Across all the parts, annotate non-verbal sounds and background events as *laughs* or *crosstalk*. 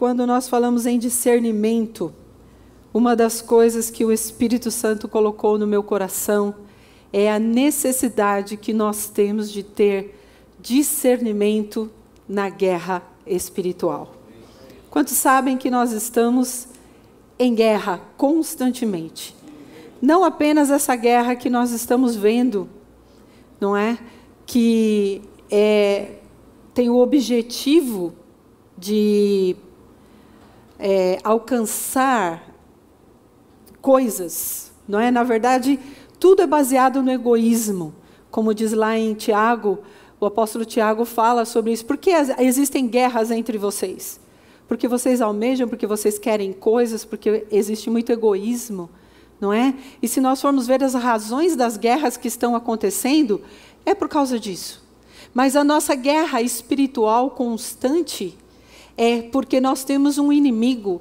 Quando nós falamos em discernimento, uma das coisas que o Espírito Santo colocou no meu coração é a necessidade que nós temos de ter discernimento na guerra espiritual. Quantos sabem que nós estamos em guerra constantemente? Não apenas essa guerra que nós estamos vendo, não é? Que é, tem o objetivo de é, alcançar coisas, não é? Na verdade, tudo é baseado no egoísmo, como diz lá em Tiago, o apóstolo Tiago fala sobre isso. Por que existem guerras entre vocês? Porque vocês almejam, porque vocês querem coisas, porque existe muito egoísmo, não é? E se nós formos ver as razões das guerras que estão acontecendo, é por causa disso. Mas a nossa guerra espiritual constante é porque nós temos um inimigo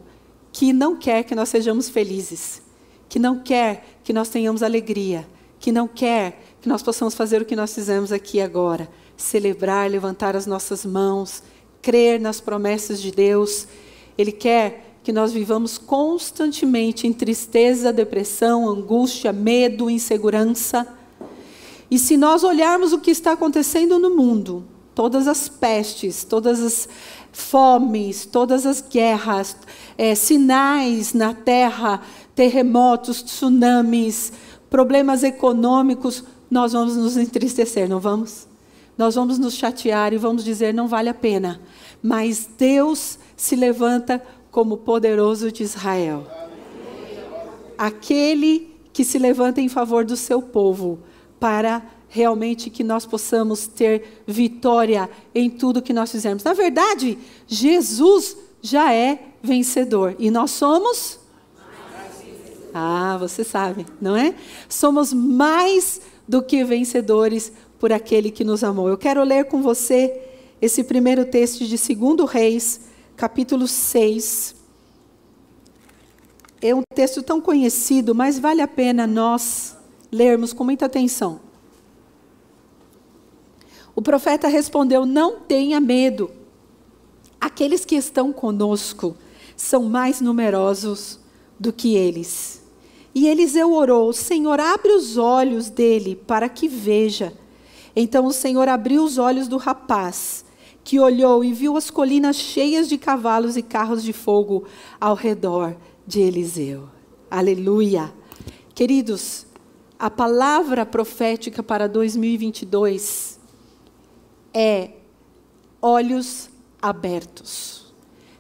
que não quer que nós sejamos felizes, que não quer que nós tenhamos alegria, que não quer que nós possamos fazer o que nós fizemos aqui agora, celebrar, levantar as nossas mãos, crer nas promessas de Deus. Ele quer que nós vivamos constantemente em tristeza, depressão, angústia, medo, insegurança. E se nós olharmos o que está acontecendo no mundo, todas as pestes, todas as fomes, todas as guerras, é, sinais na terra, terremotos, tsunamis, problemas econômicos, nós vamos nos entristecer, não vamos? Nós vamos nos chatear e vamos dizer não vale a pena. Mas Deus se levanta como poderoso de Israel. Aquele que se levanta em favor do seu povo para realmente que nós possamos ter vitória em tudo que nós fizermos. Na verdade, Jesus já é vencedor e nós somos. Ah, você sabe, não é? Somos mais do que vencedores por aquele que nos amou. Eu quero ler com você esse primeiro texto de 2 Reis, capítulo 6. É um texto tão conhecido, mas vale a pena nós lermos com muita atenção. O profeta respondeu: Não tenha medo. Aqueles que estão conosco são mais numerosos do que eles. E Eliseu orou: Senhor, abre os olhos dele para que veja. Então o Senhor abriu os olhos do rapaz, que olhou e viu as colinas cheias de cavalos e carros de fogo ao redor de Eliseu. Aleluia. Queridos, a palavra profética para 2022 é olhos abertos.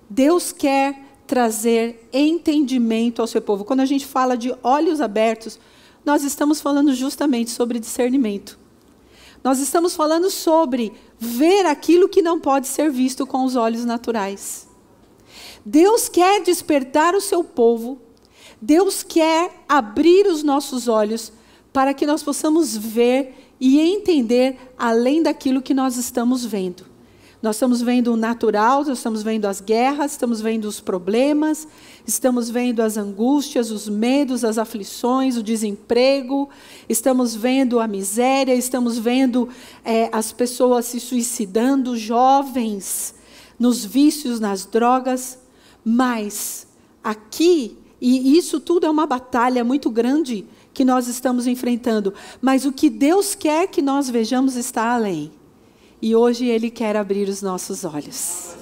Deus quer trazer entendimento ao seu povo. Quando a gente fala de olhos abertos, nós estamos falando justamente sobre discernimento. Nós estamos falando sobre ver aquilo que não pode ser visto com os olhos naturais. Deus quer despertar o seu povo, Deus quer abrir os nossos olhos para que nós possamos ver e entender além daquilo que nós estamos vendo. Nós estamos vendo o natural, nós estamos vendo as guerras, estamos vendo os problemas, estamos vendo as angústias, os medos, as aflições, o desemprego, estamos vendo a miséria, estamos vendo é, as pessoas se suicidando, jovens, nos vícios, nas drogas. Mas aqui, e isso tudo é uma batalha muito grande que nós estamos enfrentando, mas o que Deus quer que nós vejamos está além. E hoje Ele quer abrir os nossos olhos.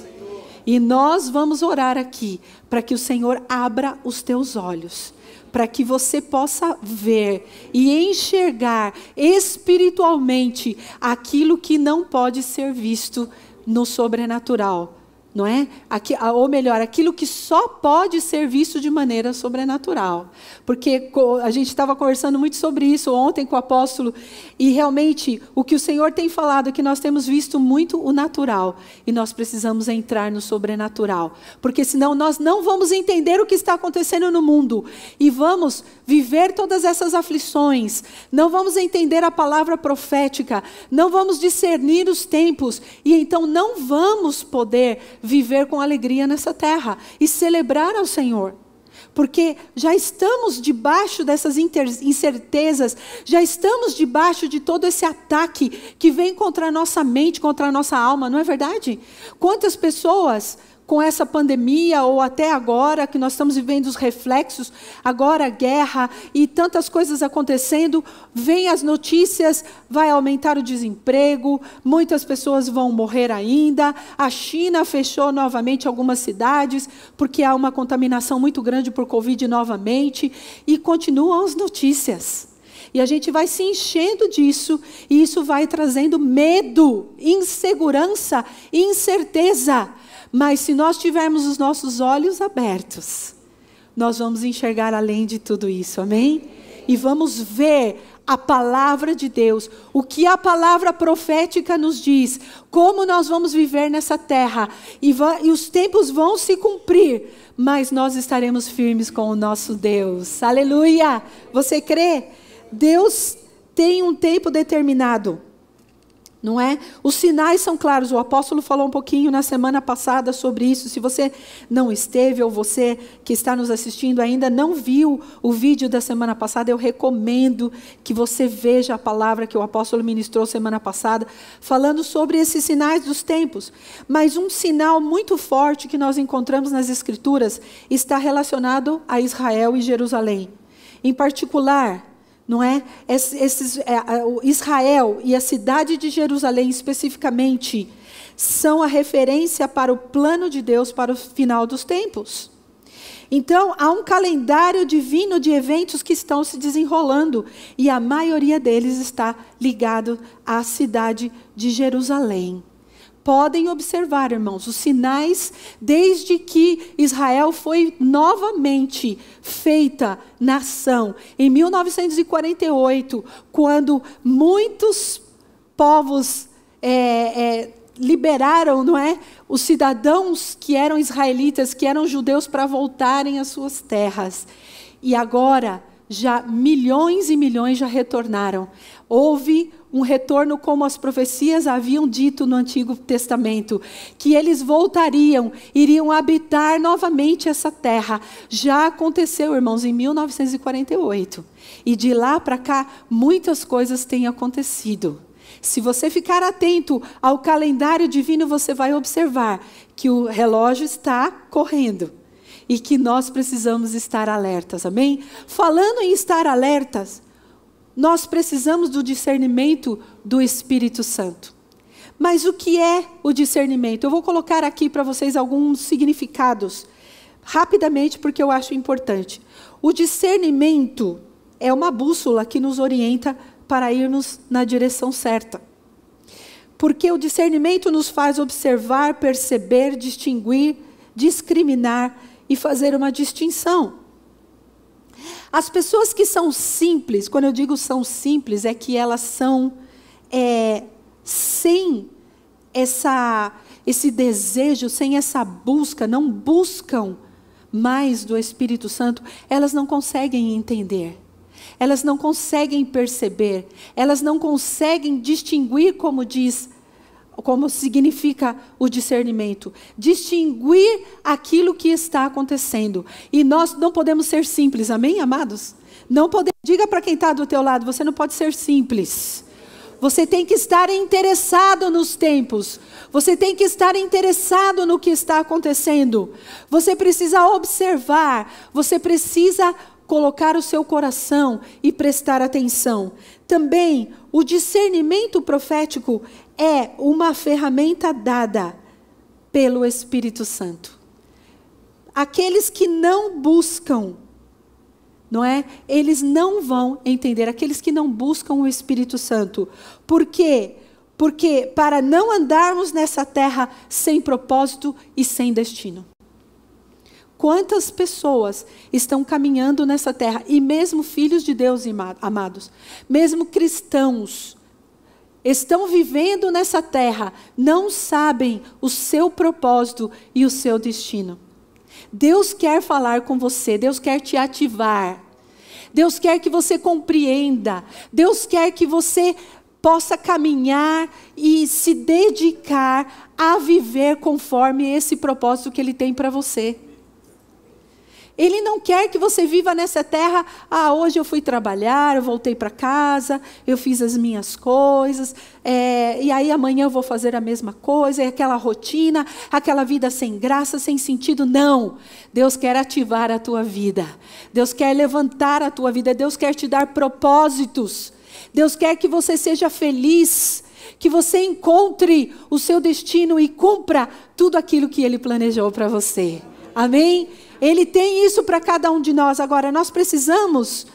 E nós vamos orar aqui para que o Senhor abra os teus olhos, para que você possa ver e enxergar espiritualmente aquilo que não pode ser visto no sobrenatural, não é? Aqui, ou melhor, aquilo que só pode ser visto de maneira sobrenatural. Porque a gente estava conversando muito sobre isso ontem com o apóstolo, e realmente o que o Senhor tem falado é que nós temos visto muito o natural, e nós precisamos entrar no sobrenatural, porque senão nós não vamos entender o que está acontecendo no mundo, e vamos viver todas essas aflições, não vamos entender a palavra profética, não vamos discernir os tempos, e então não vamos poder viver com alegria nessa terra e celebrar ao Senhor. Porque já estamos debaixo dessas incertezas, já estamos debaixo de todo esse ataque que vem contra a nossa mente, contra a nossa alma, não é verdade? Quantas pessoas com essa pandemia ou até agora que nós estamos vivendo os reflexos, agora a guerra e tantas coisas acontecendo, vem as notícias, vai aumentar o desemprego, muitas pessoas vão morrer ainda, a China fechou novamente algumas cidades porque há uma contaminação muito grande por Covid novamente e continuam as notícias. E a gente vai se enchendo disso, e isso vai trazendo medo, insegurança, incerteza. Mas se nós tivermos os nossos olhos abertos, nós vamos enxergar além de tudo isso, amém? E vamos ver a palavra de Deus, o que a palavra profética nos diz, como nós vamos viver nessa terra, e, e, os tempos vão se cumprir, mas nós estaremos firmes com o nosso Deus. Aleluia! Você crê? Deus tem um tempo determinado não é? Os sinais são claros. O apóstolo falou um pouquinho na semana passada sobre isso. Se você não esteve ou você que está nos assistindo ainda não viu o vídeo da semana passada, eu recomendo que você veja a palavra que o apóstolo ministrou semana passada, falando sobre esses sinais dos tempos. Mas um sinal muito forte que nós encontramos nas escrituras está relacionado a Israel e Jerusalém. Em particular, não é? Esses, é, Israel e a cidade de Jerusalém especificamente são a referência para o plano de Deus para o final dos tempos. Então, há um calendário divino de eventos que estão se desenrolando e a maioria deles está ligado à cidade de Jerusalém podem observar, irmãos, os sinais desde que Israel foi novamente feita nação. Em 1948, quando muitos povos é, é, liberaram, não é, os cidadãos que eram israelitas, que eram judeus, para voltarem às suas terras. E agora já milhões e milhões já retornaram. Houve um retorno como as profecias haviam dito no Antigo Testamento, que eles voltariam, iriam habitar novamente essa terra. Já aconteceu, irmãos, em 1948. E de lá para cá, muitas coisas têm acontecido. Se você ficar atento ao calendário divino, você vai observar que o relógio está correndo e que nós precisamos estar alertas, amém? Falando em estar alertas, nós precisamos do discernimento do Espírito Santo. Mas o que é o discernimento? Eu vou colocar aqui para vocês alguns significados, rapidamente, porque eu acho importante. O discernimento é uma bússola que nos orienta para irmos na direção certa. Porque o discernimento nos faz observar, perceber, distinguir, discriminar e fazer uma distinção. As pessoas que são simples, quando eu digo são simples, é que elas são é, sem essa, esse desejo, sem essa busca, não buscam mais do Espírito Santo, elas não conseguem entender. Elas não conseguem perceber, elas não conseguem distinguir, como diz como significa o discernimento, distinguir aquilo que está acontecendo. E nós não podemos ser simples, amém, amados? Não podemos. Diga para quem está do teu lado, você não pode ser simples. Você tem que estar interessado nos tempos. Você tem que estar interessado no que está acontecendo. Você precisa observar. Você precisa colocar o seu coração e prestar atenção. Também o discernimento profético é uma ferramenta dada pelo Espírito Santo. Aqueles que não buscam, não é? Eles não vão entender aqueles que não buscam o Espírito Santo. Por quê? Porque para não andarmos nessa terra sem propósito e sem destino. Quantas pessoas estão caminhando nessa terra, e mesmo filhos de Deus amados, mesmo cristãos, estão vivendo nessa terra, não sabem o seu propósito e o seu destino. Deus quer falar com você, Deus quer te ativar. Deus quer que você compreenda. Deus quer que você possa caminhar e se dedicar a viver conforme esse propósito que Ele tem para você. Ele não quer que você viva nessa terra. Ah, hoje eu fui trabalhar, eu voltei para casa, eu fiz as minhas coisas, é, e aí amanhã eu vou fazer a mesma coisa, é aquela rotina, aquela vida sem graça, sem sentido. Não. Deus quer ativar a tua vida. Deus quer levantar a tua vida. Deus quer te dar propósitos. Deus quer que você seja feliz que você encontre o seu destino e cumpra tudo aquilo que Ele planejou para você. Amém? Ele tem isso para cada um de nós. Agora, nós precisamos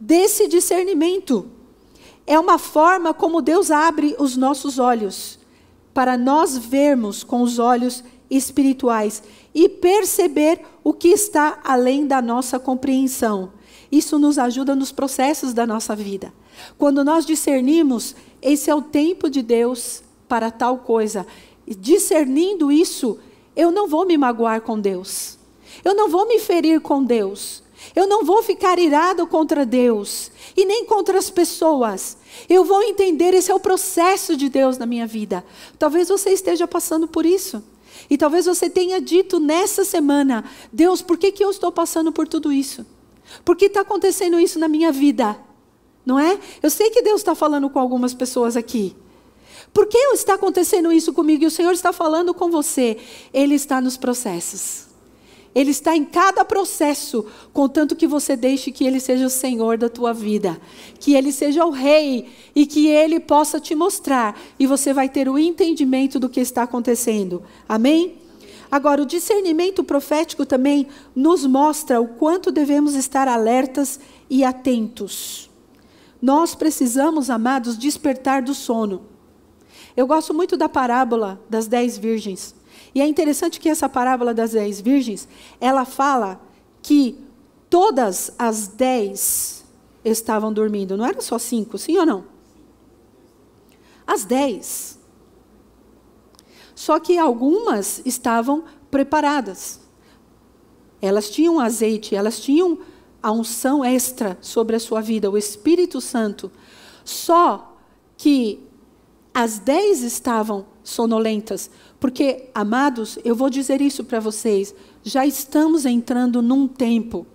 desse discernimento. É uma forma como Deus abre os nossos olhos para nós vermos com os olhos espirituais e perceber o que está além da nossa compreensão. Isso nos ajuda nos processos da nossa vida. Quando nós discernimos, esse é o tempo de Deus para tal coisa. discernindo isso, eu não vou me magoar com Deus. Eu não vou me ferir com Deus. Eu não vou ficar irado contra Deus e nem contra as pessoas. Eu vou entender esse é o processo de Deus na minha vida. Talvez você esteja passando por isso. E talvez você tenha dito nessa semana: Deus, por que, que eu estou passando por tudo isso? Por que está acontecendo isso na minha vida? Não é? Eu sei que Deus está falando com algumas pessoas aqui. Por que está acontecendo isso comigo e o Senhor está falando com você? Ele está nos processos. Ele está em cada processo, contanto que você deixe que Ele seja o Senhor da tua vida, que Ele seja o Rei e que Ele possa te mostrar, e você vai ter o entendimento do que está acontecendo. Amém? Agora, o discernimento profético também nos mostra o quanto devemos estar alertas e atentos. Nós precisamos, amados, despertar do sono. Eu gosto muito da parábola das dez virgens. E é interessante que essa parábola das dez virgens, ela fala que todas as dez estavam dormindo. Não eram só cinco, sim ou não? As dez. Só que algumas estavam preparadas. Elas tinham azeite, elas tinham a unção extra sobre a sua vida, o Espírito Santo. Só que as dez estavam sonolentas, porque, amados, eu vou dizer isso para vocês, já estamos entrando num tempo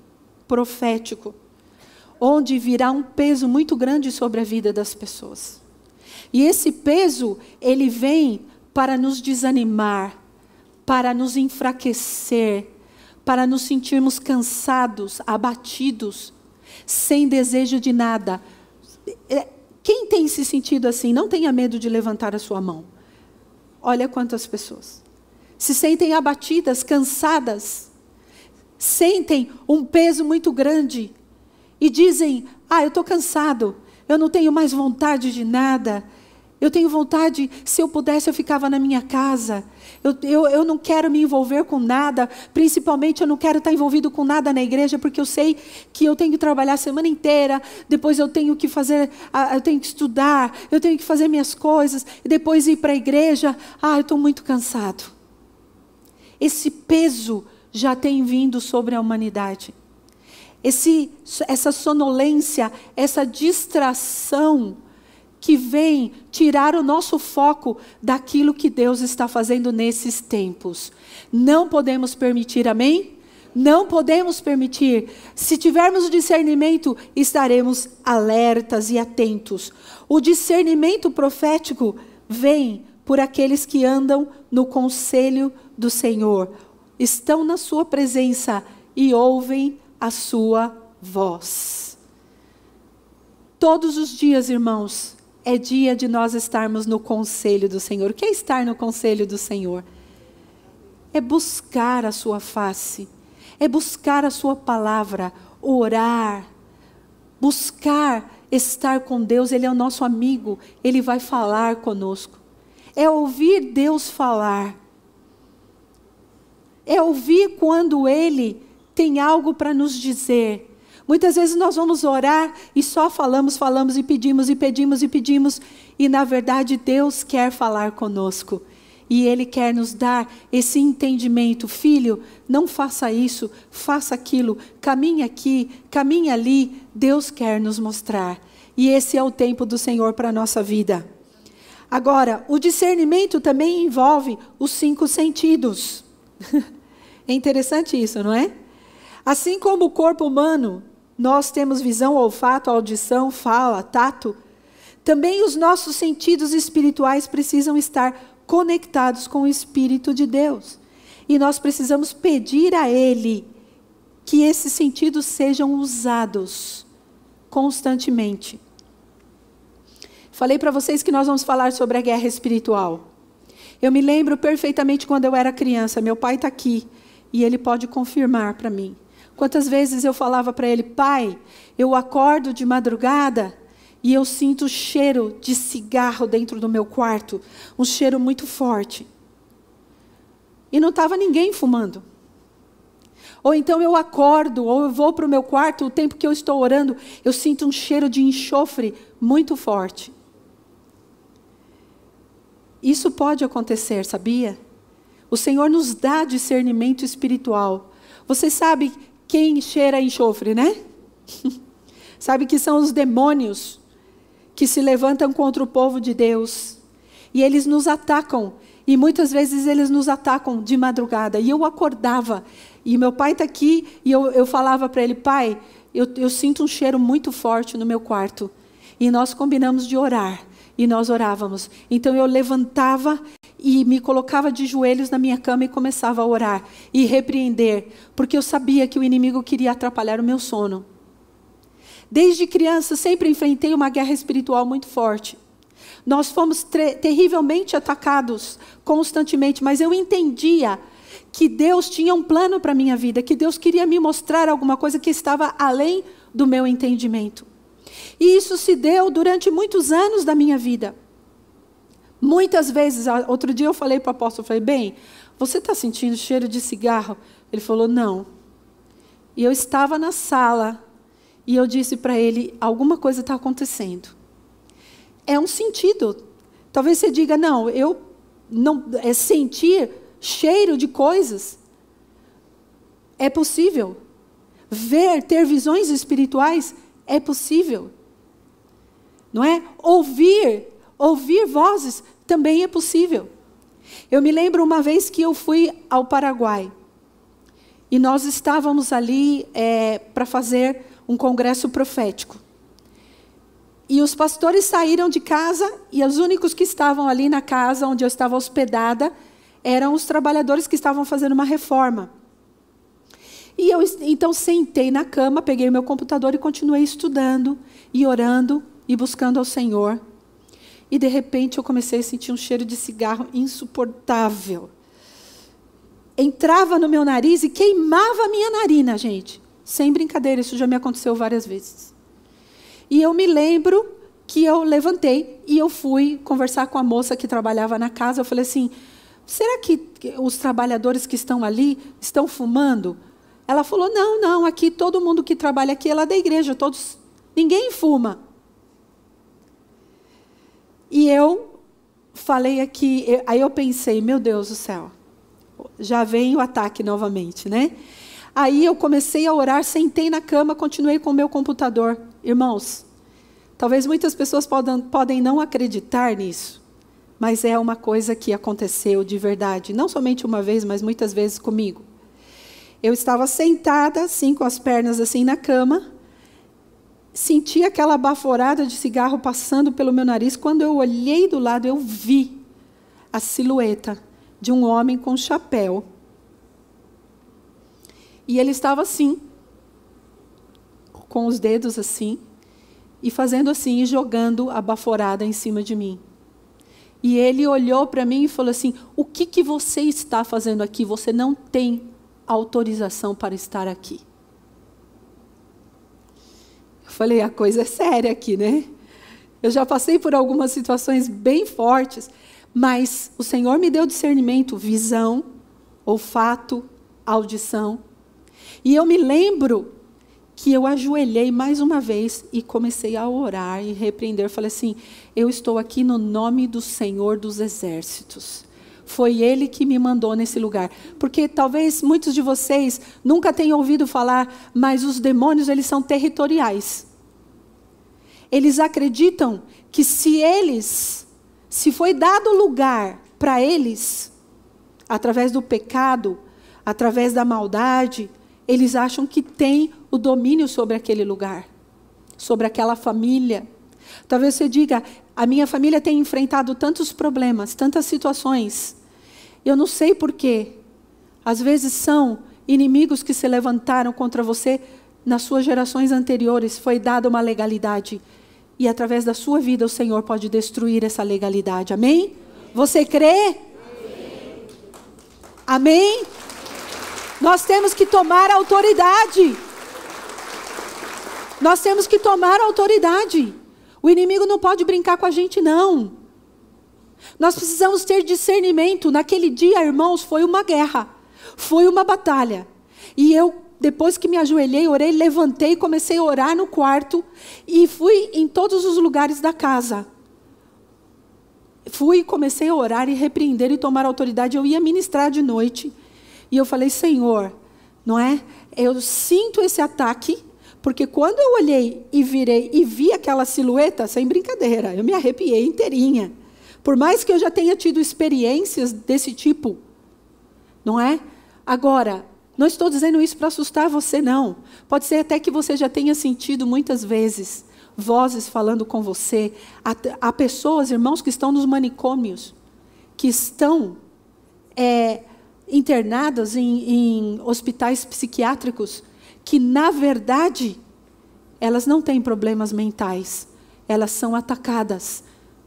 profético, onde virá um peso muito grande sobre a vida das pessoas. E esse peso, ele vem para nos desanimar, para nos enfraquecer, para nos sentirmos cansados, abatidos, sem desejo de nada. É, quem tem se sentido assim, não tenha medo de levantar a sua mão. Olha quantas pessoas se sentem abatidas, cansadas, sentem um peso muito grande e dizem: Ah, eu estou cansado, eu não tenho mais vontade de nada. Eu tenho vontade, se eu pudesse, eu ficava na minha casa. Eu, eu, eu não quero me envolver com nada, principalmente eu não quero estar envolvido com nada na igreja, porque eu sei que eu tenho que trabalhar a semana inteira, depois eu tenho que fazer, eu tenho que estudar, eu tenho que fazer minhas coisas, e depois ir para a igreja. Ah, eu estou muito cansado. Esse peso já tem vindo sobre a humanidade. Esse, essa sonolência, essa distração, que vem tirar o nosso foco daquilo que Deus está fazendo nesses tempos. Não podemos permitir, amém? Não podemos permitir. Se tivermos o discernimento, estaremos alertas e atentos. O discernimento profético vem por aqueles que andam no conselho do Senhor, estão na Sua presença e ouvem a Sua voz. Todos os dias, irmãos, é dia de nós estarmos no conselho do Senhor. O que é estar no conselho do Senhor? É buscar a sua face, é buscar a sua palavra, orar, buscar estar com Deus, Ele é o nosso amigo, Ele vai falar conosco. É ouvir Deus falar. É ouvir quando Ele tem algo para nos dizer. Muitas vezes nós vamos orar e só falamos, falamos e pedimos e pedimos e pedimos, e na verdade Deus quer falar conosco. E Ele quer nos dar esse entendimento. Filho, não faça isso, faça aquilo, caminhe aqui, caminhe ali. Deus quer nos mostrar. E esse é o tempo do Senhor para a nossa vida. Agora, o discernimento também envolve os cinco sentidos. *laughs* é interessante isso, não é? Assim como o corpo humano, nós temos visão, olfato, audição, fala, tato. Também os nossos sentidos espirituais precisam estar conectados com o Espírito de Deus. E nós precisamos pedir a Ele que esses sentidos sejam usados constantemente. Falei para vocês que nós vamos falar sobre a guerra espiritual. Eu me lembro perfeitamente quando eu era criança, meu pai está aqui e ele pode confirmar para mim. Quantas vezes eu falava para ele, pai, eu acordo de madrugada e eu sinto o cheiro de cigarro dentro do meu quarto, um cheiro muito forte. E não estava ninguém fumando. Ou então eu acordo, ou eu vou para o meu quarto, o tempo que eu estou orando, eu sinto um cheiro de enxofre muito forte. Isso pode acontecer, sabia? O Senhor nos dá discernimento espiritual. Você sabe quem cheira enxofre, né? *laughs* sabe que são os demônios que se levantam contra o povo de Deus. E eles nos atacam. E muitas vezes eles nos atacam de madrugada. E eu acordava. E meu pai está aqui. E eu, eu falava para ele: Pai, eu, eu sinto um cheiro muito forte no meu quarto. E nós combinamos de orar. E nós orávamos. Então eu levantava e me colocava de joelhos na minha cama e começava a orar e repreender, porque eu sabia que o inimigo queria atrapalhar o meu sono. Desde criança sempre enfrentei uma guerra espiritual muito forte. Nós fomos terrivelmente atacados constantemente, mas eu entendia que Deus tinha um plano para a minha vida, que Deus queria me mostrar alguma coisa que estava além do meu entendimento. E isso se deu durante muitos anos da minha vida. Muitas vezes, outro dia eu falei para o apóstolo, falei, bem, você está sentindo cheiro de cigarro? Ele falou, não. E eu estava na sala, e eu disse para ele: alguma coisa está acontecendo. É um sentido. Talvez você diga: não, eu não é sentir cheiro de coisas. É possível. Ver, ter visões espirituais é possível. Não é? Ouvir, ouvir vozes também é possível. Eu me lembro uma vez que eu fui ao Paraguai e nós estávamos ali é, para fazer um congresso profético. E os pastores saíram de casa e os únicos que estavam ali na casa onde eu estava hospedada eram os trabalhadores que estavam fazendo uma reforma. E eu então sentei na cama, peguei o meu computador e continuei estudando e orando e buscando ao Senhor. E de repente eu comecei a sentir um cheiro de cigarro insuportável. Entrava no meu nariz e queimava a minha narina, gente. Sem brincadeira, isso já me aconteceu várias vezes. E eu me lembro que eu levantei e eu fui conversar com a moça que trabalhava na casa. Eu falei assim: será que os trabalhadores que estão ali estão fumando? Ela falou: não, não, aqui todo mundo que trabalha aqui é lá da igreja, todos, ninguém fuma. E eu falei aqui, aí eu pensei, meu Deus do céu, já vem o ataque novamente, né? Aí eu comecei a orar, sentei na cama, continuei com o meu computador. Irmãos, talvez muitas pessoas podem, podem não acreditar nisso, mas é uma coisa que aconteceu de verdade, não somente uma vez, mas muitas vezes comigo. Eu estava sentada, assim, com as pernas assim na cama, senti aquela baforada de cigarro passando pelo meu nariz. Quando eu olhei do lado, eu vi a silhueta de um homem com chapéu e ele estava assim, com os dedos assim, e fazendo assim, e jogando a baforada em cima de mim. E ele olhou para mim e falou assim: O que, que você está fazendo aqui? Você não tem autorização para estar aqui. Falei, a coisa é séria aqui, né? Eu já passei por algumas situações bem fortes, mas o Senhor me deu discernimento, visão, olfato, audição. E eu me lembro que eu ajoelhei mais uma vez e comecei a orar e repreender. Falei assim: eu estou aqui no nome do Senhor dos Exércitos. Foi Ele que me mandou nesse lugar. Porque talvez muitos de vocês nunca tenham ouvido falar, mas os demônios, eles são territoriais. Eles acreditam que se eles, se foi dado lugar para eles, através do pecado, através da maldade, eles acham que tem o domínio sobre aquele lugar, sobre aquela família. Talvez você diga: a minha família tem enfrentado tantos problemas, tantas situações, eu não sei porquê. Às vezes são inimigos que se levantaram contra você nas suas gerações anteriores, foi dada uma legalidade. E através da sua vida o Senhor pode destruir essa legalidade. Amém? Você crê? Amém? Nós temos que tomar autoridade. Nós temos que tomar autoridade. O inimigo não pode brincar com a gente, não. Nós precisamos ter discernimento. Naquele dia, irmãos, foi uma guerra, foi uma batalha. E eu, depois que me ajoelhei, orei, levantei, comecei a orar no quarto e fui em todos os lugares da casa. Fui, comecei a orar e repreender e tomar autoridade. Eu ia ministrar de noite e eu falei, Senhor, não é? Eu sinto esse ataque, porque quando eu olhei e virei e vi aquela silhueta, sem brincadeira, eu me arrepiei inteirinha. Por mais que eu já tenha tido experiências desse tipo, não é? Agora, não estou dizendo isso para assustar você, não. Pode ser até que você já tenha sentido muitas vezes vozes falando com você. Há, pessoas, irmãos, que estão nos manicômios, que estão é, internadas em, em hospitais psiquiátricos, que, na verdade, elas não têm problemas mentais, elas são atacadas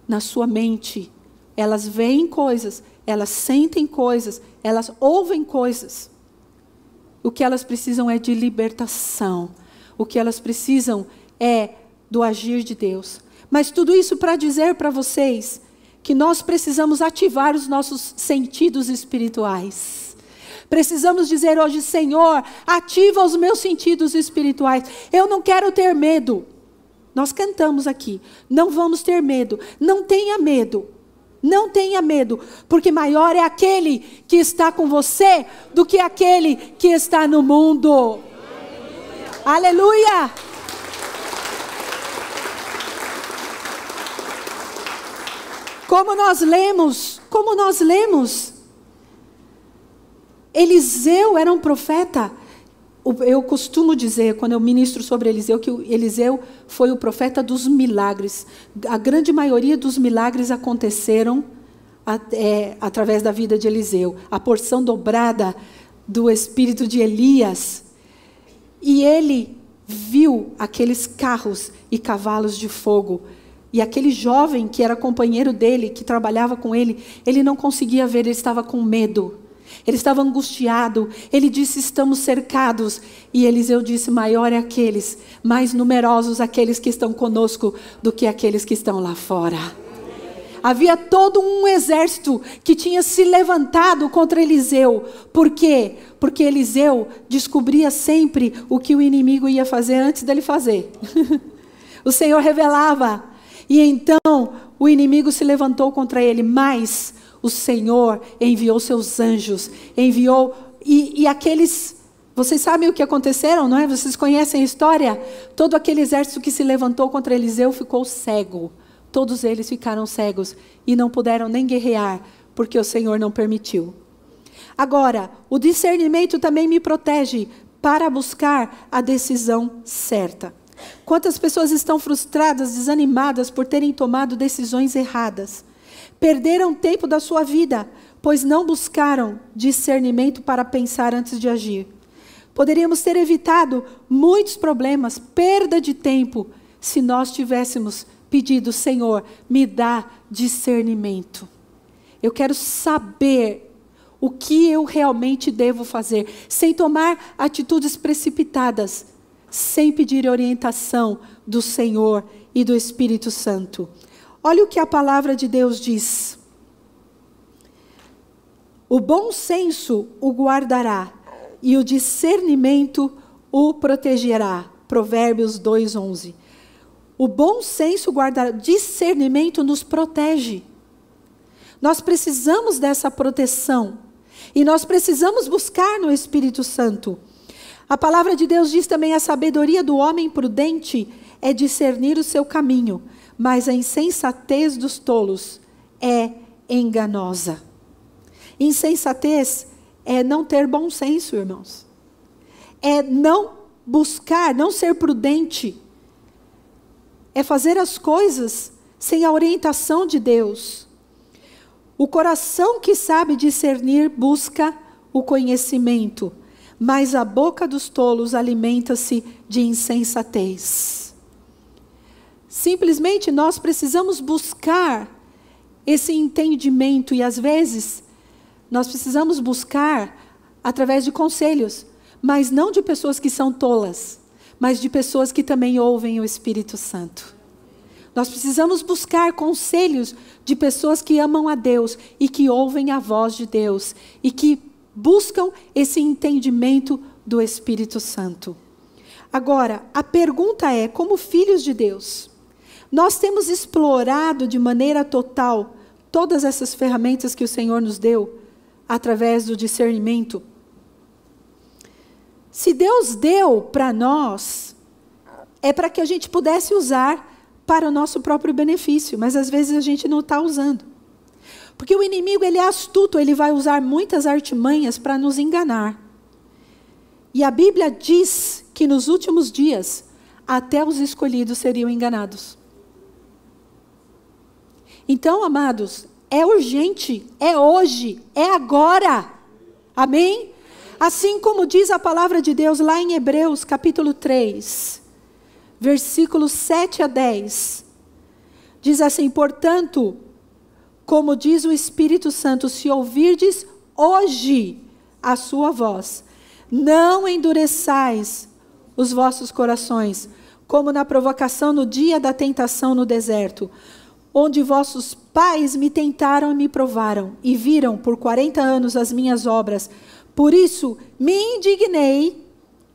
na sua mente. Elas veem coisas, elas sentem coisas, elas ouvem coisas. O que elas precisam é de libertação. O que elas precisam é do agir de Deus. Mas tudo isso para dizer para vocês que nós precisamos ativar os nossos sentidos espirituais. Precisamos dizer hoje, Senhor, ativa os meus sentidos espirituais. Eu não quero ter medo. Nós cantamos aqui. Não vamos ter medo. Não tenha medo. Não tenha medo, porque maior é aquele que está com você do que aquele que está no mundo. Aleluia! Aleluia. Como nós lemos, como nós lemos, Eliseu era um profeta eu costumo dizer, quando eu ministro sobre Eliseu, que Eliseu foi o profeta dos milagres. A grande maioria dos milagres aconteceram é, através da vida de Eliseu. A porção dobrada do espírito de Elias. E ele viu aqueles carros e cavalos de fogo. E aquele jovem que era companheiro dele, que trabalhava com ele, ele não conseguia ver, ele estava com medo. Ele estava angustiado. Ele disse: Estamos cercados. E Eliseu disse: Maior é aqueles, mais numerosos aqueles que estão conosco do que aqueles que estão lá fora. Havia todo um exército que tinha se levantado contra Eliseu. Por quê? Porque Eliseu descobria sempre o que o inimigo ia fazer antes dele fazer. *laughs* o Senhor revelava. E então o inimigo se levantou contra ele, mas o Senhor enviou seus anjos, enviou. E, e aqueles. Vocês sabem o que aconteceram, não é? Vocês conhecem a história? Todo aquele exército que se levantou contra Eliseu ficou cego. Todos eles ficaram cegos e não puderam nem guerrear, porque o Senhor não permitiu. Agora, o discernimento também me protege para buscar a decisão certa. Quantas pessoas estão frustradas, desanimadas por terem tomado decisões erradas? Perderam tempo da sua vida, pois não buscaram discernimento para pensar antes de agir. Poderíamos ter evitado muitos problemas, perda de tempo, se nós tivéssemos pedido, Senhor, me dá discernimento. Eu quero saber o que eu realmente devo fazer, sem tomar atitudes precipitadas, sem pedir orientação do Senhor e do Espírito Santo. Olha o que a palavra de Deus diz. O bom senso o guardará e o discernimento o protegerá. Provérbios 2:11. O bom senso guardará, discernimento nos protege. Nós precisamos dessa proteção e nós precisamos buscar no Espírito Santo. A palavra de Deus diz também: a sabedoria do homem prudente é discernir o seu caminho, mas a insensatez dos tolos é enganosa. Insensatez é não ter bom senso, irmãos. É não buscar, não ser prudente. É fazer as coisas sem a orientação de Deus. O coração que sabe discernir busca o conhecimento mas a boca dos tolos alimenta-se de insensatez. Simplesmente nós precisamos buscar esse entendimento e às vezes nós precisamos buscar através de conselhos, mas não de pessoas que são tolas, mas de pessoas que também ouvem o Espírito Santo. Nós precisamos buscar conselhos de pessoas que amam a Deus e que ouvem a voz de Deus e que buscam esse entendimento do Espírito Santo. Agora, a pergunta é: como filhos de Deus, nós temos explorado de maneira total todas essas ferramentas que o Senhor nos deu através do discernimento? Se Deus deu para nós, é para que a gente pudesse usar para o nosso próprio benefício, mas às vezes a gente não está usando. Porque o inimigo ele é astuto, ele vai usar muitas artimanhas para nos enganar. E a Bíblia diz que nos últimos dias até os escolhidos seriam enganados. Então, amados, é urgente, é hoje, é agora. Amém? Assim como diz a palavra de Deus lá em Hebreus, capítulo 3, versículos 7 a 10. Diz assim: Portanto, como diz o Espírito Santo, se ouvirdes hoje a sua voz, não endureçais os vossos corações, como na provocação no dia da tentação no deserto, onde vossos pais me tentaram e me provaram, e viram por quarenta anos as minhas obras. Por isso me indignei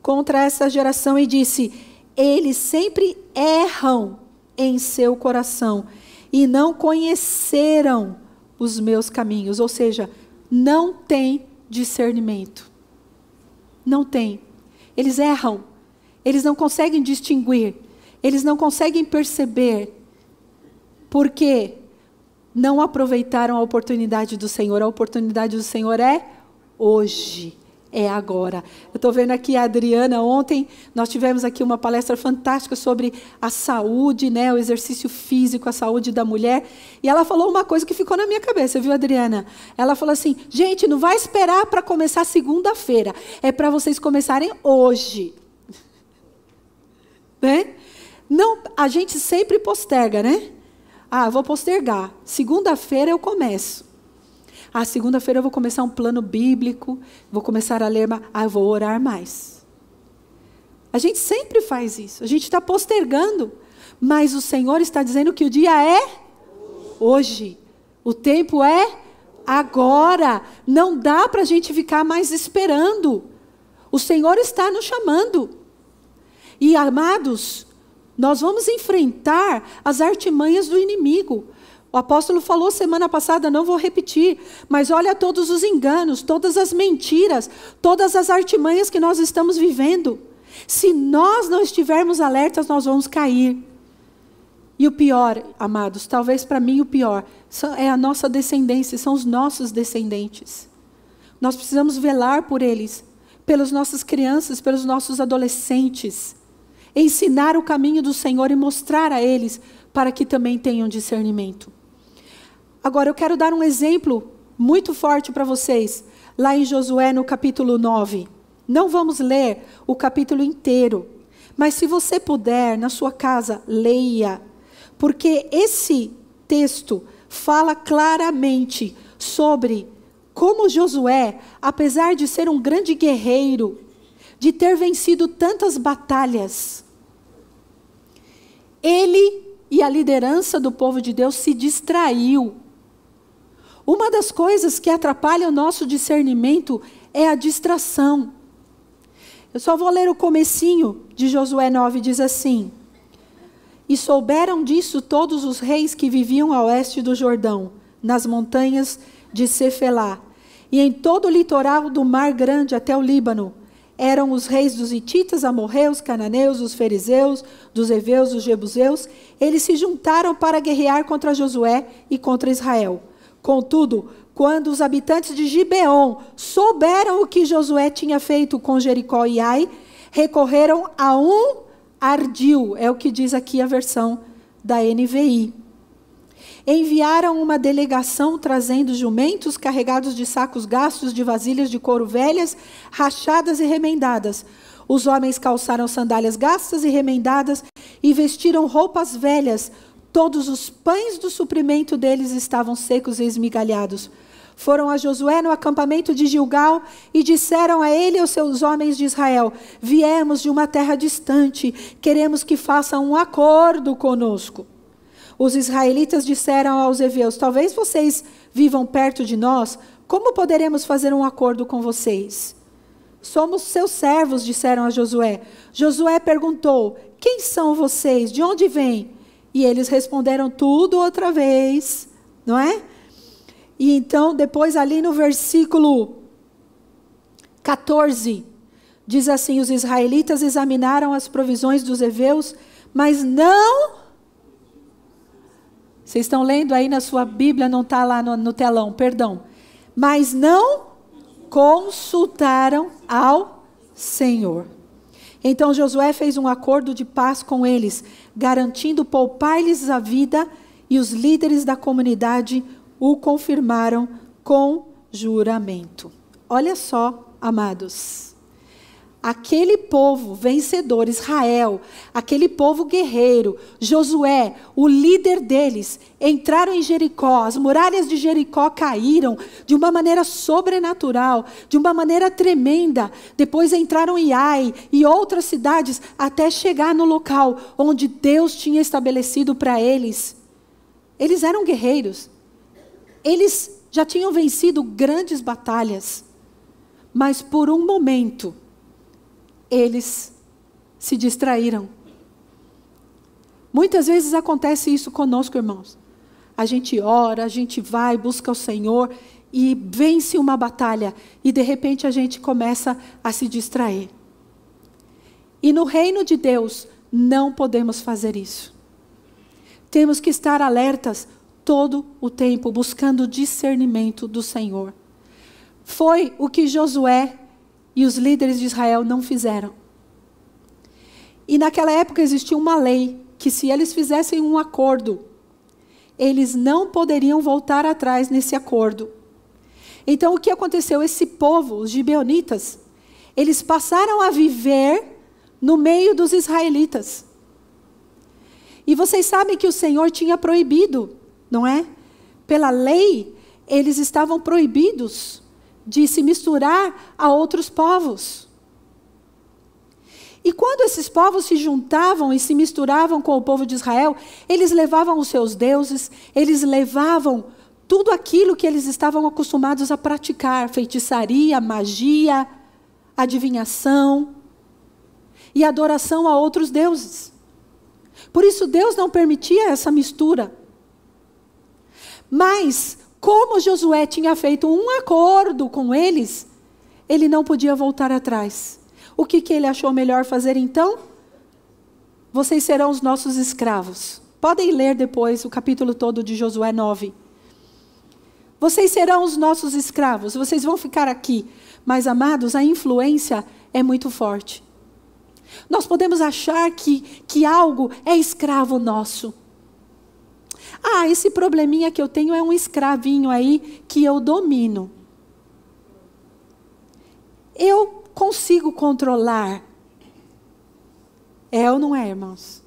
contra essa geração e disse: eles sempre erram em seu coração e não conheceram os meus caminhos, ou seja, não tem discernimento. Não tem. Eles erram. Eles não conseguem distinguir. Eles não conseguem perceber. Porque não aproveitaram a oportunidade do Senhor. A oportunidade do Senhor é hoje é agora. Eu estou vendo aqui a Adriana, ontem nós tivemos aqui uma palestra fantástica sobre a saúde, né, o exercício físico, a saúde da mulher, e ela falou uma coisa que ficou na minha cabeça, viu, Adriana? Ela falou assim: gente, não vai esperar para começar segunda-feira, é para vocês começarem hoje. *laughs* né? Não, a gente sempre posterga, né? Ah, vou postergar. Segunda-feira eu começo. Ah, segunda-feira eu vou começar um plano bíblico, vou começar a ler, ah, eu vou orar mais. A gente sempre faz isso, a gente está postergando, mas o Senhor está dizendo que o dia é hoje, o tempo é agora, não dá para a gente ficar mais esperando. O Senhor está nos chamando. E amados, nós vamos enfrentar as artimanhas do inimigo. O apóstolo falou semana passada, não vou repetir, mas olha todos os enganos, todas as mentiras, todas as artimanhas que nós estamos vivendo. Se nós não estivermos alertas, nós vamos cair. E o pior, amados, talvez para mim o pior, é a nossa descendência, são os nossos descendentes. Nós precisamos velar por eles, pelas nossas crianças, pelos nossos adolescentes. Ensinar o caminho do Senhor e mostrar a eles para que também tenham discernimento. Agora, eu quero dar um exemplo muito forte para vocês, lá em Josué, no capítulo 9. Não vamos ler o capítulo inteiro, mas se você puder, na sua casa, leia, porque esse texto fala claramente sobre como Josué, apesar de ser um grande guerreiro, de ter vencido tantas batalhas, ele e a liderança do povo de Deus se distraiu. Uma das coisas que atrapalha o nosso discernimento é a distração. Eu só vou ler o comecinho de Josué 9, diz assim: E souberam disso todos os reis que viviam a oeste do Jordão, nas montanhas de Cefelá, e em todo o litoral do Mar Grande até o Líbano. Eram os reis dos Hititas, amorreus, cananeus, os fariseus, dos heveus, dos jebuseus. Eles se juntaram para guerrear contra Josué e contra Israel. Contudo, quando os habitantes de Gibeon souberam o que Josué tinha feito com Jericó e Ai, recorreram a um ardil, é o que diz aqui a versão da NVI. Enviaram uma delegação trazendo jumentos carregados de sacos gastos de vasilhas de couro velhas, rachadas e remendadas. Os homens calçaram sandálias gastas e remendadas e vestiram roupas velhas. Todos os pães do suprimento deles estavam secos e esmigalhados foram a Josué no acampamento de Gilgal e disseram a ele e aos seus homens de Israel: Viemos de uma terra distante, queremos que façam um acordo conosco. Os israelitas disseram aos heveus: Talvez vocês vivam perto de nós, como poderemos fazer um acordo com vocês? Somos seus servos, disseram a Josué. Josué perguntou: Quem são vocês? De onde vêm? E eles responderam tudo outra vez, não é? E então, depois, ali no versículo 14, diz assim: Os israelitas examinaram as provisões dos heveus, mas não. Vocês estão lendo aí na sua Bíblia, não está lá no, no telão, perdão. Mas não consultaram ao Senhor. Então Josué fez um acordo de paz com eles, garantindo poupar-lhes a vida, e os líderes da comunidade o confirmaram com juramento. Olha só, amados. Aquele povo vencedor, Israel, aquele povo guerreiro, Josué, o líder deles, entraram em Jericó, as muralhas de Jericó caíram de uma maneira sobrenatural, de uma maneira tremenda. Depois entraram em Ai e outras cidades, até chegar no local onde Deus tinha estabelecido para eles. Eles eram guerreiros, eles já tinham vencido grandes batalhas, mas por um momento, eles se distraíram. Muitas vezes acontece isso conosco, irmãos. A gente ora, a gente vai, busca o Senhor e vence uma batalha, e de repente a gente começa a se distrair. E no reino de Deus, não podemos fazer isso. Temos que estar alertas todo o tempo buscando discernimento do Senhor. Foi o que Josué e os líderes de Israel não fizeram. E naquela época existia uma lei que, se eles fizessem um acordo, eles não poderiam voltar atrás nesse acordo. Então, o que aconteceu? Esse povo, os gibeonitas, eles passaram a viver no meio dos israelitas. E vocês sabem que o Senhor tinha proibido não é? Pela lei, eles estavam proibidos de se misturar a outros povos. E quando esses povos se juntavam e se misturavam com o povo de Israel, eles levavam os seus deuses, eles levavam tudo aquilo que eles estavam acostumados a praticar: feitiçaria, magia, adivinhação e adoração a outros deuses. Por isso, Deus não permitia essa mistura. Mas, como Josué tinha feito um acordo com eles, ele não podia voltar atrás. O que, que ele achou melhor fazer então? Vocês serão os nossos escravos. Podem ler depois o capítulo todo de Josué 9. Vocês serão os nossos escravos, vocês vão ficar aqui. Mas, amados, a influência é muito forte. Nós podemos achar que, que algo é escravo nosso. Ah, esse probleminha que eu tenho é um escravinho aí que eu domino. Eu consigo controlar. É ou não é, irmãos?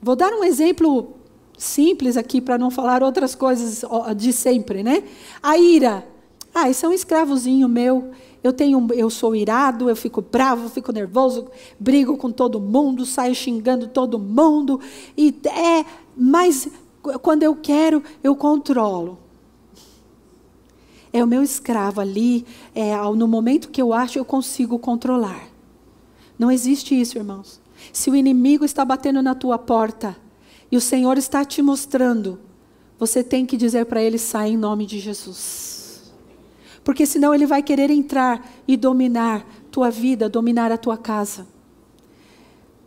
Vou dar um exemplo simples aqui para não falar outras coisas de sempre, né? A ira. Ah, isso é um escravozinho meu. Eu tenho, eu sou irado, eu fico bravo, fico nervoso, brigo com todo mundo, saio xingando todo mundo e é, mas quando eu quero, eu controlo. É o meu escravo ali, é, no momento que eu acho, eu consigo controlar. Não existe isso, irmãos. Se o inimigo está batendo na tua porta e o Senhor está te mostrando, você tem que dizer para ele: sai em nome de Jesus. Porque senão ele vai querer entrar e dominar tua vida, dominar a tua casa.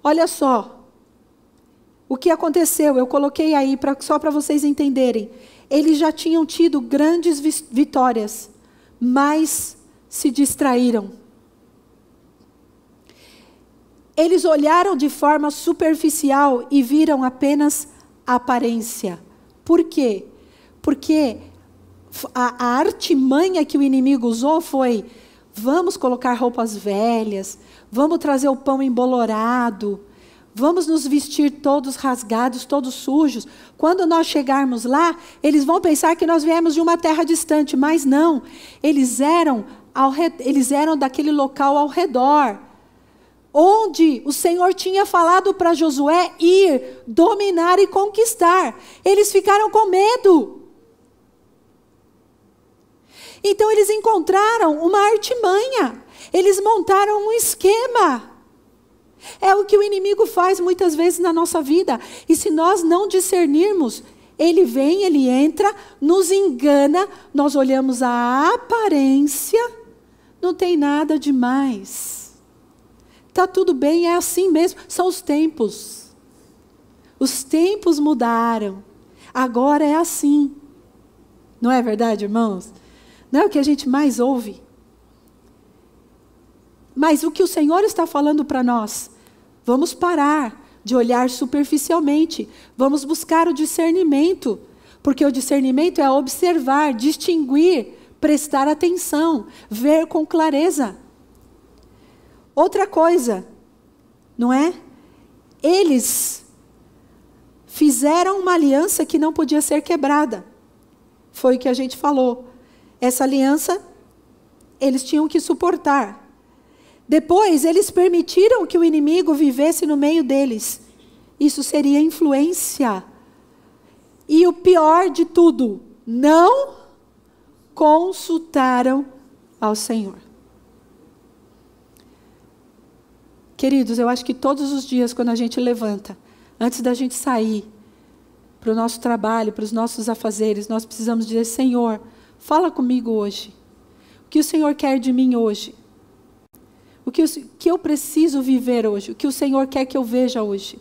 Olha só, o que aconteceu, eu coloquei aí pra, só para vocês entenderem. Eles já tinham tido grandes vitórias, mas se distraíram. Eles olharam de forma superficial e viram apenas aparência. Por quê? Porque a, a artimanha que o inimigo usou foi: vamos colocar roupas velhas, vamos trazer o pão embolorado, vamos nos vestir todos rasgados, todos sujos. Quando nós chegarmos lá, eles vão pensar que nós viemos de uma terra distante, mas não. Eles eram, ao, eles eram daquele local ao redor onde o Senhor tinha falado para Josué ir, dominar e conquistar. Eles ficaram com medo. Então eles encontraram uma artimanha, eles montaram um esquema. É o que o inimigo faz muitas vezes na nossa vida. E se nós não discernirmos, ele vem, ele entra, nos engana, nós olhamos a aparência, não tem nada demais. Está tudo bem, é assim mesmo. São os tempos. Os tempos mudaram. Agora é assim. Não é verdade, irmãos? Não é o que a gente mais ouve. Mas o que o Senhor está falando para nós? Vamos parar de olhar superficialmente. Vamos buscar o discernimento. Porque o discernimento é observar, distinguir, prestar atenção, ver com clareza. Outra coisa, não é? Eles fizeram uma aliança que não podia ser quebrada. Foi o que a gente falou. Essa aliança eles tinham que suportar. Depois, eles permitiram que o inimigo vivesse no meio deles. Isso seria influência. E o pior de tudo, não consultaram ao Senhor. Queridos, eu acho que todos os dias, quando a gente levanta, antes da gente sair para o nosso trabalho, para os nossos afazeres, nós precisamos dizer: Senhor, fala comigo hoje. O que o Senhor quer de mim hoje? O que, o que eu preciso viver hoje? O que o Senhor quer que eu veja hoje?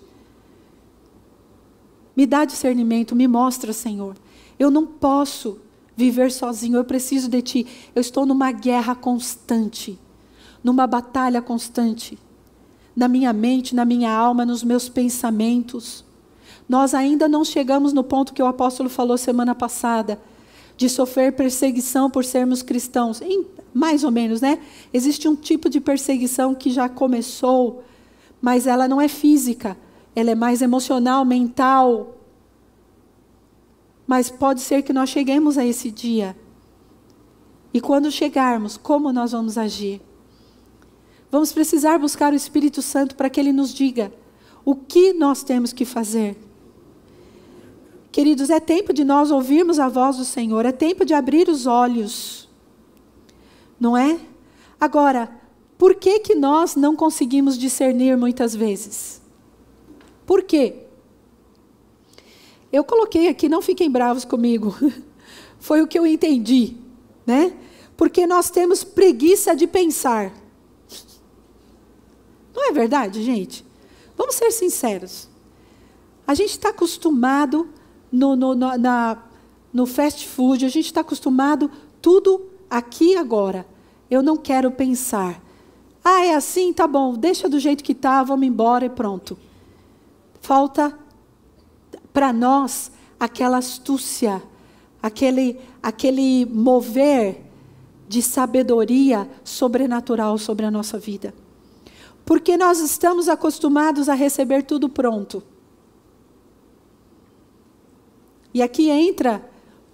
Me dá discernimento, me mostra, Senhor. Eu não posso viver sozinho, eu preciso de Ti. Eu estou numa guerra constante, numa batalha constante na minha mente, na minha alma, nos meus pensamentos. Nós ainda não chegamos no ponto que o apóstolo falou semana passada, de sofrer perseguição por sermos cristãos. Em, mais ou menos, né? Existe um tipo de perseguição que já começou, mas ela não é física, ela é mais emocional, mental. Mas pode ser que nós cheguemos a esse dia. E quando chegarmos, como nós vamos agir? Vamos precisar buscar o Espírito Santo para que ele nos diga o que nós temos que fazer. Queridos, é tempo de nós ouvirmos a voz do Senhor, é tempo de abrir os olhos. Não é? Agora, por que que nós não conseguimos discernir muitas vezes? Por quê? Eu coloquei aqui, não fiquem bravos comigo. *laughs* Foi o que eu entendi, né? Porque nós temos preguiça de pensar. Não é verdade, gente? Vamos ser sinceros. A gente está acostumado no, no, no, na, no fast food, a gente está acostumado tudo aqui agora. Eu não quero pensar. Ah, é assim? Tá bom, deixa do jeito que está, vamos embora e pronto. Falta para nós aquela astúcia, aquele, aquele mover de sabedoria sobrenatural sobre a nossa vida. Porque nós estamos acostumados a receber tudo pronto. E aqui entra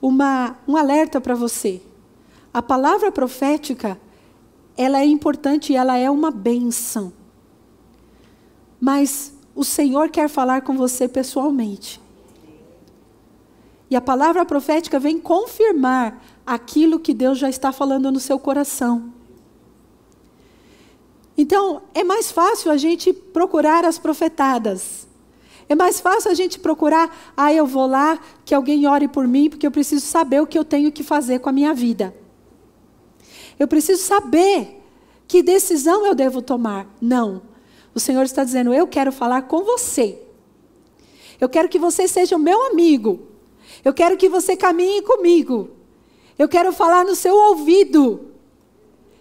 uma, um alerta para você. A palavra profética, ela é importante e ela é uma benção. Mas o Senhor quer falar com você pessoalmente. E a palavra profética vem confirmar aquilo que Deus já está falando no seu coração. Então, é mais fácil a gente procurar as profetadas. É mais fácil a gente procurar, ah, eu vou lá, que alguém ore por mim, porque eu preciso saber o que eu tenho que fazer com a minha vida. Eu preciso saber que decisão eu devo tomar. Não. O Senhor está dizendo, eu quero falar com você. Eu quero que você seja o meu amigo. Eu quero que você caminhe comigo. Eu quero falar no seu ouvido.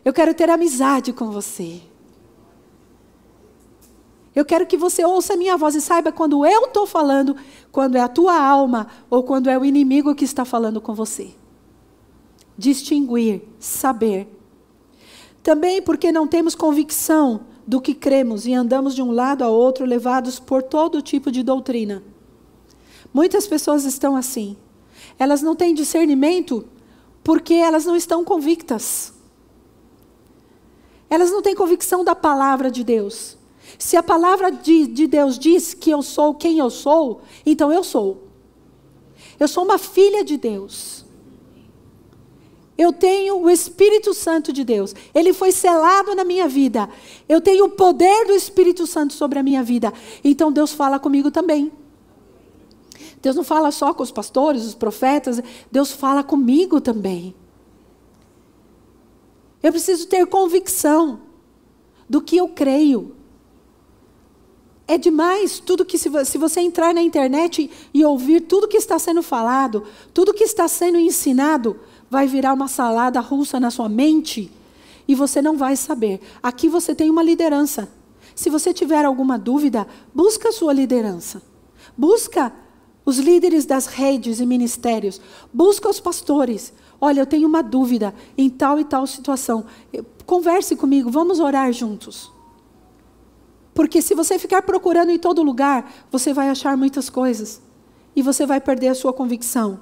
Eu quero ter amizade com você. Eu quero que você ouça a minha voz e saiba quando eu estou falando, quando é a tua alma ou quando é o inimigo que está falando com você. Distinguir, saber. Também porque não temos convicção do que cremos e andamos de um lado a outro levados por todo tipo de doutrina. Muitas pessoas estão assim. Elas não têm discernimento porque elas não estão convictas. Elas não têm convicção da palavra de Deus. Se a palavra de, de Deus diz que eu sou quem eu sou, então eu sou. Eu sou uma filha de Deus. Eu tenho o Espírito Santo de Deus. Ele foi selado na minha vida. Eu tenho o poder do Espírito Santo sobre a minha vida. Então Deus fala comigo também. Deus não fala só com os pastores, os profetas. Deus fala comigo também. Eu preciso ter convicção do que eu creio. É demais tudo que, se você entrar na internet e ouvir tudo que está sendo falado, tudo que está sendo ensinado, vai virar uma salada russa na sua mente e você não vai saber. Aqui você tem uma liderança. Se você tiver alguma dúvida, busca a sua liderança. Busca os líderes das redes e ministérios. Busca os pastores. Olha, eu tenho uma dúvida em tal e tal situação. Converse comigo, vamos orar juntos. Porque se você ficar procurando em todo lugar, você vai achar muitas coisas. E você vai perder a sua convicção.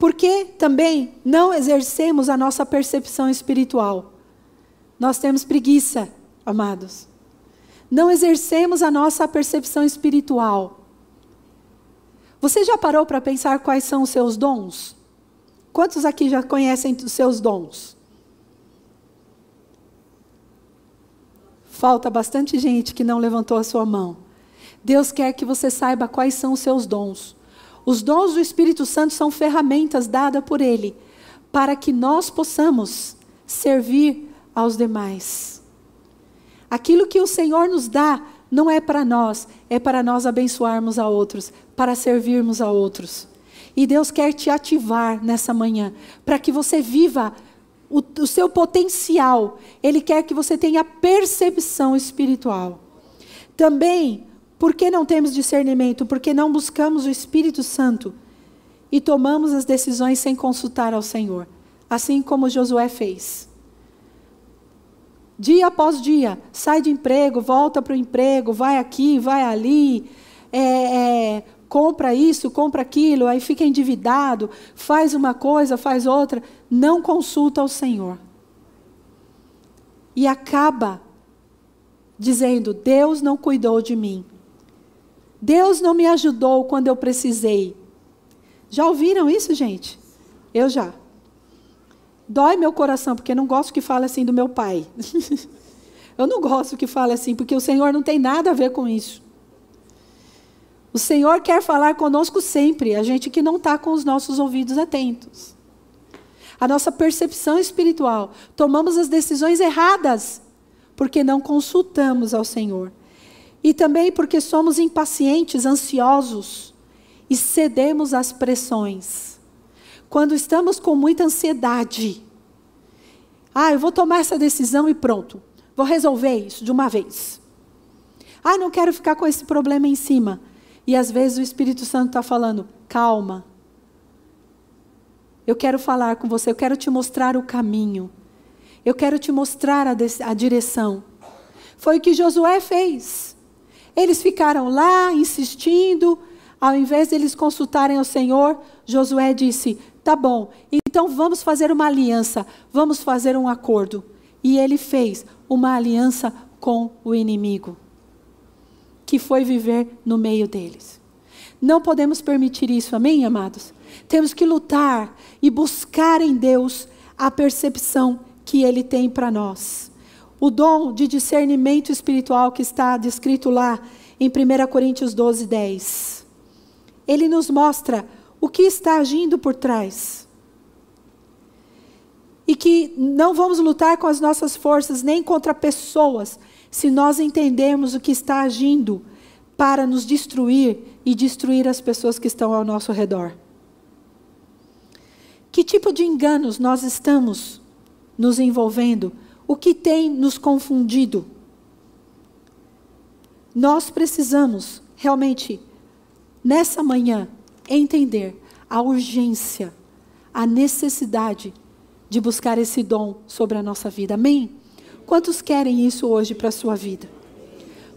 Porque também não exercemos a nossa percepção espiritual. Nós temos preguiça, amados. Não exercemos a nossa percepção espiritual. Você já parou para pensar quais são os seus dons? Quantos aqui já conhecem os seus dons? Falta bastante gente que não levantou a sua mão. Deus quer que você saiba quais são os seus dons. Os dons do Espírito Santo são ferramentas dadas por Ele para que nós possamos servir aos demais. Aquilo que o Senhor nos dá não é para nós, é para nós abençoarmos a outros, para servirmos a outros. E Deus quer te ativar nessa manhã, para que você viva o, o seu potencial. Ele quer que você tenha percepção espiritual. Também, por que não temos discernimento? Porque não buscamos o Espírito Santo e tomamos as decisões sem consultar ao Senhor, assim como Josué fez. Dia após dia, sai de emprego, volta para o emprego, vai aqui, vai ali, é, é, compra isso, compra aquilo, aí fica endividado, faz uma coisa, faz outra, não consulta o Senhor. E acaba dizendo: Deus não cuidou de mim. Deus não me ajudou quando eu precisei. Já ouviram isso, gente? Eu já. Dói meu coração, porque não gosto que fale assim do meu pai. *laughs* eu não gosto que fale assim, porque o Senhor não tem nada a ver com isso. O Senhor quer falar conosco sempre, a gente que não está com os nossos ouvidos atentos. A nossa percepção espiritual. Tomamos as decisões erradas, porque não consultamos ao Senhor. E também porque somos impacientes, ansiosos e cedemos às pressões. Quando estamos com muita ansiedade, ah, eu vou tomar essa decisão e pronto, vou resolver isso de uma vez. Ah, não quero ficar com esse problema em cima. E às vezes o Espírito Santo está falando: calma. Eu quero falar com você, eu quero te mostrar o caminho. Eu quero te mostrar a, a direção. Foi o que Josué fez. Eles ficaram lá insistindo, ao invés de eles consultarem o Senhor, Josué disse: Tá bom, então vamos fazer uma aliança, vamos fazer um acordo. E ele fez uma aliança com o inimigo, que foi viver no meio deles. Não podemos permitir isso, amém, amados? Temos que lutar e buscar em Deus a percepção que Ele tem para nós. O dom de discernimento espiritual que está descrito lá em 1 Coríntios 12, 10. Ele nos mostra o que está agindo por trás. E que não vamos lutar com as nossas forças nem contra pessoas, se nós entendermos o que está agindo para nos destruir e destruir as pessoas que estão ao nosso redor. Que tipo de enganos nós estamos nos envolvendo? O que tem nos confundido? Nós precisamos realmente, nessa manhã, entender a urgência, a necessidade de buscar esse dom sobre a nossa vida. Amém? Quantos querem isso hoje para a sua vida?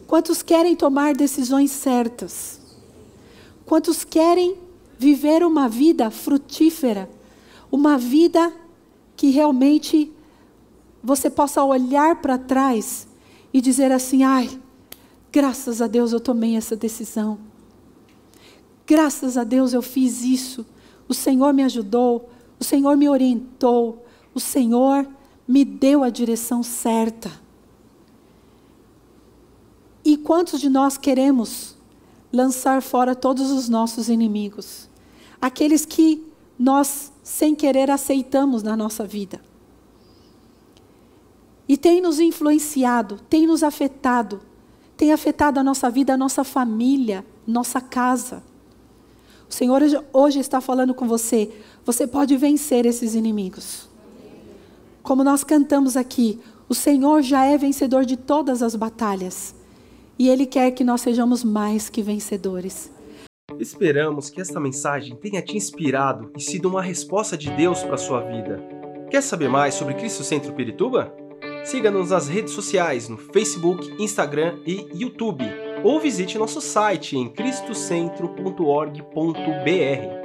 Quantos querem tomar decisões certas? Quantos querem viver uma vida frutífera? Uma vida que realmente você possa olhar para trás e dizer assim: ai, graças a Deus eu tomei essa decisão. Graças a Deus eu fiz isso. O Senhor me ajudou, o Senhor me orientou, o Senhor me deu a direção certa. E quantos de nós queremos lançar fora todos os nossos inimigos? Aqueles que nós, sem querer, aceitamos na nossa vida. E tem nos influenciado, tem nos afetado, tem afetado a nossa vida, a nossa família, nossa casa. O Senhor hoje está falando com você. Você pode vencer esses inimigos. Como nós cantamos aqui, o Senhor já é vencedor de todas as batalhas. E Ele quer que nós sejamos mais que vencedores. Esperamos que esta mensagem tenha te inspirado e sido uma resposta de Deus para a sua vida. Quer saber mais sobre Cristo Centro Pirituba? Siga-nos nas redes sociais no Facebook, Instagram e YouTube. Ou visite nosso site em cristocentro.org.br.